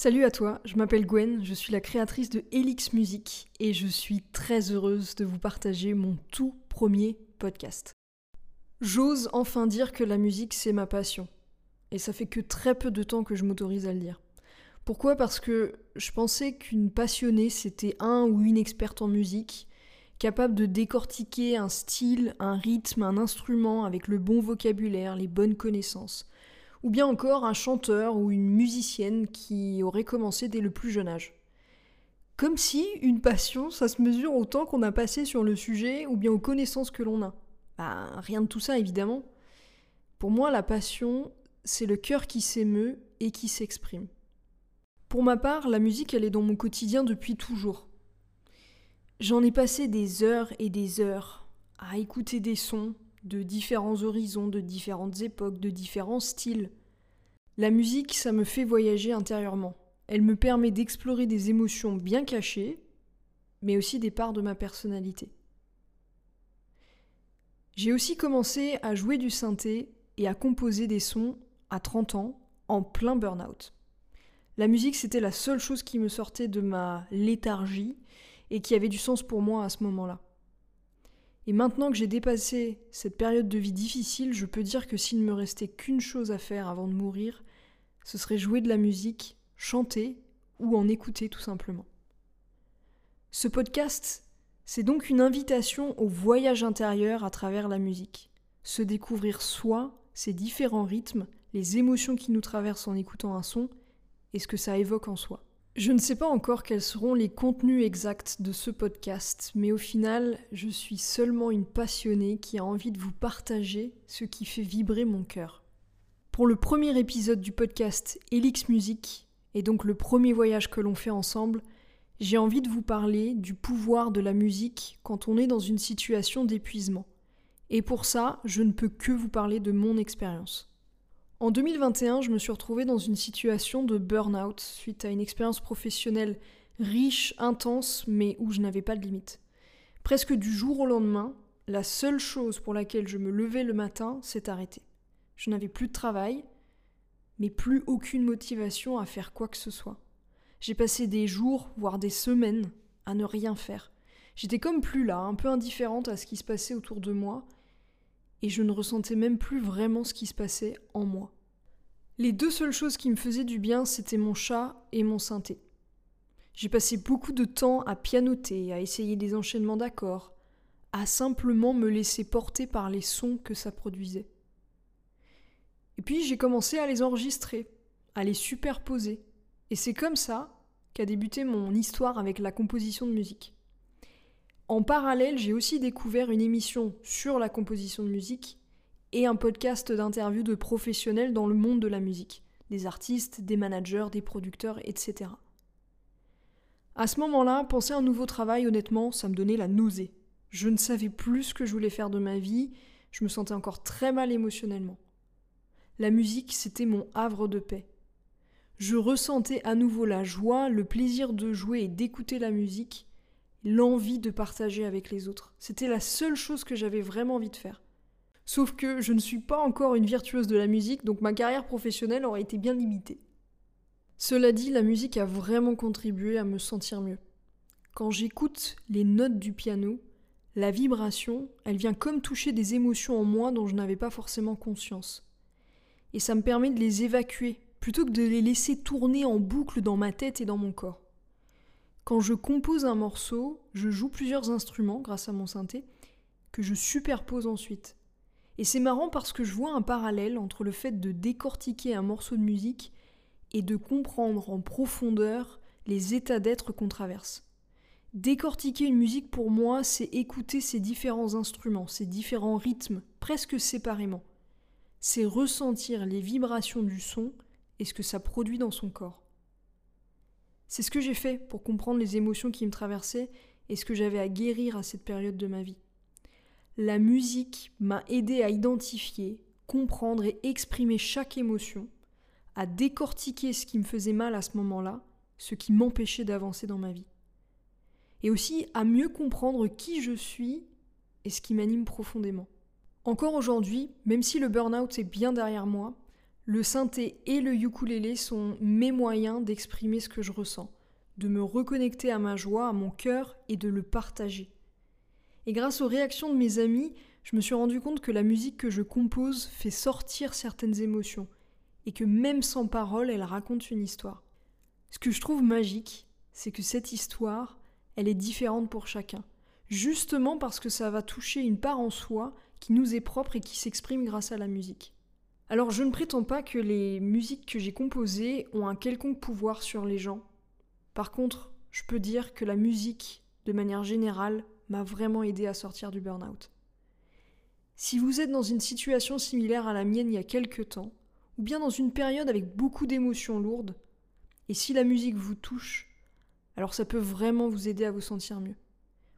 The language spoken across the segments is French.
Salut à toi, je m'appelle Gwen, je suis la créatrice de Helix Music et je suis très heureuse de vous partager mon tout premier podcast. J'ose enfin dire que la musique c'est ma passion. Et ça fait que très peu de temps que je m'autorise à le dire. Pourquoi? Parce que je pensais qu'une passionnée c'était un ou une experte en musique, capable de décortiquer un style, un rythme, un instrument avec le bon vocabulaire, les bonnes connaissances ou bien encore un chanteur ou une musicienne qui aurait commencé dès le plus jeune âge. Comme si une passion, ça se mesure au temps qu'on a passé sur le sujet ou bien aux connaissances que l'on a. Bah, rien de tout ça évidemment. Pour moi, la passion, c'est le cœur qui s'émeut et qui s'exprime. Pour ma part, la musique, elle est dans mon quotidien depuis toujours. J'en ai passé des heures et des heures à écouter des sons, de différents horizons, de différentes époques, de différents styles. La musique, ça me fait voyager intérieurement. Elle me permet d'explorer des émotions bien cachées, mais aussi des parts de ma personnalité. J'ai aussi commencé à jouer du synthé et à composer des sons à 30 ans, en plein burn-out. La musique, c'était la seule chose qui me sortait de ma léthargie et qui avait du sens pour moi à ce moment-là. Et maintenant que j'ai dépassé cette période de vie difficile, je peux dire que s'il ne me restait qu'une chose à faire avant de mourir, ce serait jouer de la musique, chanter ou en écouter tout simplement. Ce podcast, c'est donc une invitation au voyage intérieur à travers la musique. Se découvrir soi, ses différents rythmes, les émotions qui nous traversent en écoutant un son et ce que ça évoque en soi. Je ne sais pas encore quels seront les contenus exacts de ce podcast, mais au final, je suis seulement une passionnée qui a envie de vous partager ce qui fait vibrer mon cœur. Pour le premier épisode du podcast Elix Music, et donc le premier voyage que l'on fait ensemble, j'ai envie de vous parler du pouvoir de la musique quand on est dans une situation d'épuisement. Et pour ça, je ne peux que vous parler de mon expérience. En 2021, je me suis retrouvée dans une situation de burn-out suite à une expérience professionnelle riche, intense, mais où je n'avais pas de limite. Presque du jour au lendemain, la seule chose pour laquelle je me levais le matin s'est arrêtée. Je n'avais plus de travail, mais plus aucune motivation à faire quoi que ce soit. J'ai passé des jours, voire des semaines, à ne rien faire. J'étais comme plus là, un peu indifférente à ce qui se passait autour de moi, et je ne ressentais même plus vraiment ce qui se passait en moi. Les deux seules choses qui me faisaient du bien, c'était mon chat et mon synthé. J'ai passé beaucoup de temps à pianoter, à essayer des enchaînements d'accords, à simplement me laisser porter par les sons que ça produisait. Et puis j'ai commencé à les enregistrer, à les superposer. Et c'est comme ça qu'a débuté mon histoire avec la composition de musique. En parallèle, j'ai aussi découvert une émission sur la composition de musique et un podcast d'interviews de professionnels dans le monde de la musique, des artistes, des managers, des producteurs, etc. À ce moment-là, penser à un nouveau travail, honnêtement, ça me donnait la nausée. Je ne savais plus ce que je voulais faire de ma vie, je me sentais encore très mal émotionnellement. La musique, c'était mon havre de paix. Je ressentais à nouveau la joie, le plaisir de jouer et d'écouter la musique, l'envie de partager avec les autres. C'était la seule chose que j'avais vraiment envie de faire. Sauf que je ne suis pas encore une virtuose de la musique, donc ma carrière professionnelle aurait été bien limitée. Cela dit, la musique a vraiment contribué à me sentir mieux. Quand j'écoute les notes du piano, la vibration, elle vient comme toucher des émotions en moi dont je n'avais pas forcément conscience. Et ça me permet de les évacuer, plutôt que de les laisser tourner en boucle dans ma tête et dans mon corps. Quand je compose un morceau, je joue plusieurs instruments grâce à mon synthé que je superpose ensuite. Et c'est marrant parce que je vois un parallèle entre le fait de décortiquer un morceau de musique et de comprendre en profondeur les états d'être qu'on traverse. Décortiquer une musique pour moi, c'est écouter ces différents instruments, ces différents rythmes, presque séparément. C'est ressentir les vibrations du son et ce que ça produit dans son corps. C'est ce que j'ai fait pour comprendre les émotions qui me traversaient et ce que j'avais à guérir à cette période de ma vie. La musique m'a aidé à identifier, comprendre et exprimer chaque émotion, à décortiquer ce qui me faisait mal à ce moment-là, ce qui m'empêchait d'avancer dans ma vie. Et aussi à mieux comprendre qui je suis et ce qui m'anime profondément. Encore aujourd'hui, même si le burn-out est bien derrière moi, Le synthé et le ukulélé sont mes moyens d'exprimer ce que je ressens, de me reconnecter à ma joie, à mon cœur et de le partager. Et grâce aux réactions de mes amis, je me suis rendu compte que la musique que je compose fait sortir certaines émotions, et que même sans parole, elle raconte une histoire. Ce que je trouve magique, c'est que cette histoire, elle est différente pour chacun, justement parce que ça va toucher une part en soi qui nous est propre et qui s'exprime grâce à la musique. Alors je ne prétends pas que les musiques que j'ai composées ont un quelconque pouvoir sur les gens. Par contre, je peux dire que la musique, de manière générale, m'a vraiment aidé à sortir du burn-out. Si vous êtes dans une situation similaire à la mienne il y a quelque temps, ou bien dans une période avec beaucoup d'émotions lourdes, et si la musique vous touche, alors ça peut vraiment vous aider à vous sentir mieux.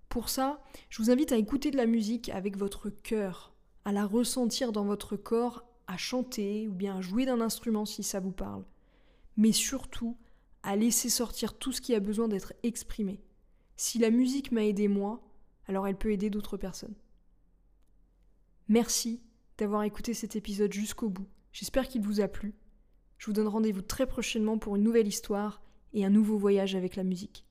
Pour ça, je vous invite à écouter de la musique avec votre cœur, à la ressentir dans votre corps, à chanter ou bien à jouer d'un instrument si ça vous parle. Mais surtout, à laisser sortir tout ce qui a besoin d'être exprimé. Si la musique m'a aidé moi, alors elle peut aider d'autres personnes. Merci d'avoir écouté cet épisode jusqu'au bout. J'espère qu'il vous a plu. Je vous donne rendez-vous très prochainement pour une nouvelle histoire et un nouveau voyage avec la musique.